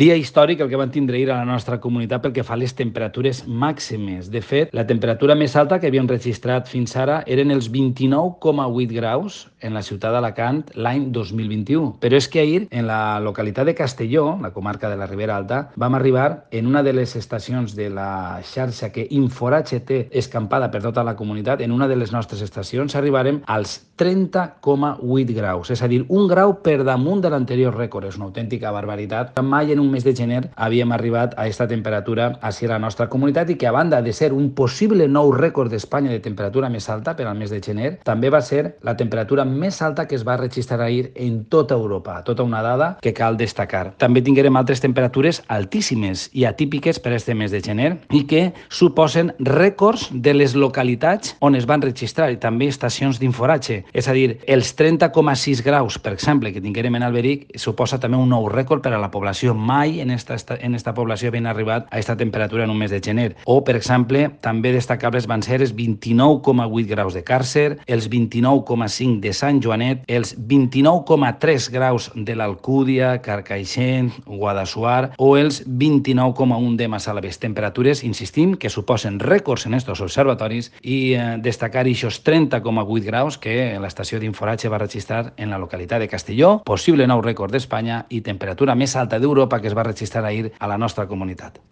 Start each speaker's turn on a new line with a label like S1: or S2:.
S1: Dia històric el que van tindre ahir a la nostra comunitat pel que fa a les temperatures màximes. De fet, la temperatura més alta que havíem registrat fins ara eren els 29,8 graus en la ciutat d'Alacant l'any 2021. Però és que ahir, en la localitat de Castelló, la comarca de la Ribera Alta, vam arribar en una de les estacions de la xarxa que Inforatge té escampada per tota la comunitat, en una de les nostres estacions arribarem als 30,8 graus, és a dir, un grau per damunt de l'anterior rècord. És una autèntica barbaritat. Mai en un mes de gener havíem arribat a aquesta temperatura així a la nostra comunitat i que a banda de ser un possible nou rècord d'Espanya de temperatura més alta per al mes de gener, també va ser la temperatura més alta que es va registrar ahir en tota Europa, tota una dada que cal destacar. També tinguérem altres temperatures altíssimes i atípiques per este mes de gener i que suposen rècords de les localitats on es van registrar i també estacions d'inforatge. És a dir, els 30,6 graus, per exemple, que tinguérem en Alberic, suposa també un nou rècord per a la població. Mai en esta, en esta població havien arribat a aquesta temperatura en un mes de gener. O, per exemple, també destacables van ser els 29,8 graus de Càrcer, els 29,5 de Sant Joanet, els 29,3 graus de l'Alcúdia, Carcaixent, Guadassuar o els 29,1 de Massalavés. Temperatures, insistim, que suposen rècords en estos observatoris i eh, destacar aquests 30,8 graus que l'estació d'Inforatge va registrar en la localitat de Castelló, possible nou rècord d'Espanya i temperatura més alta d'Europa que es va registrar ahir a la nostra comunitat.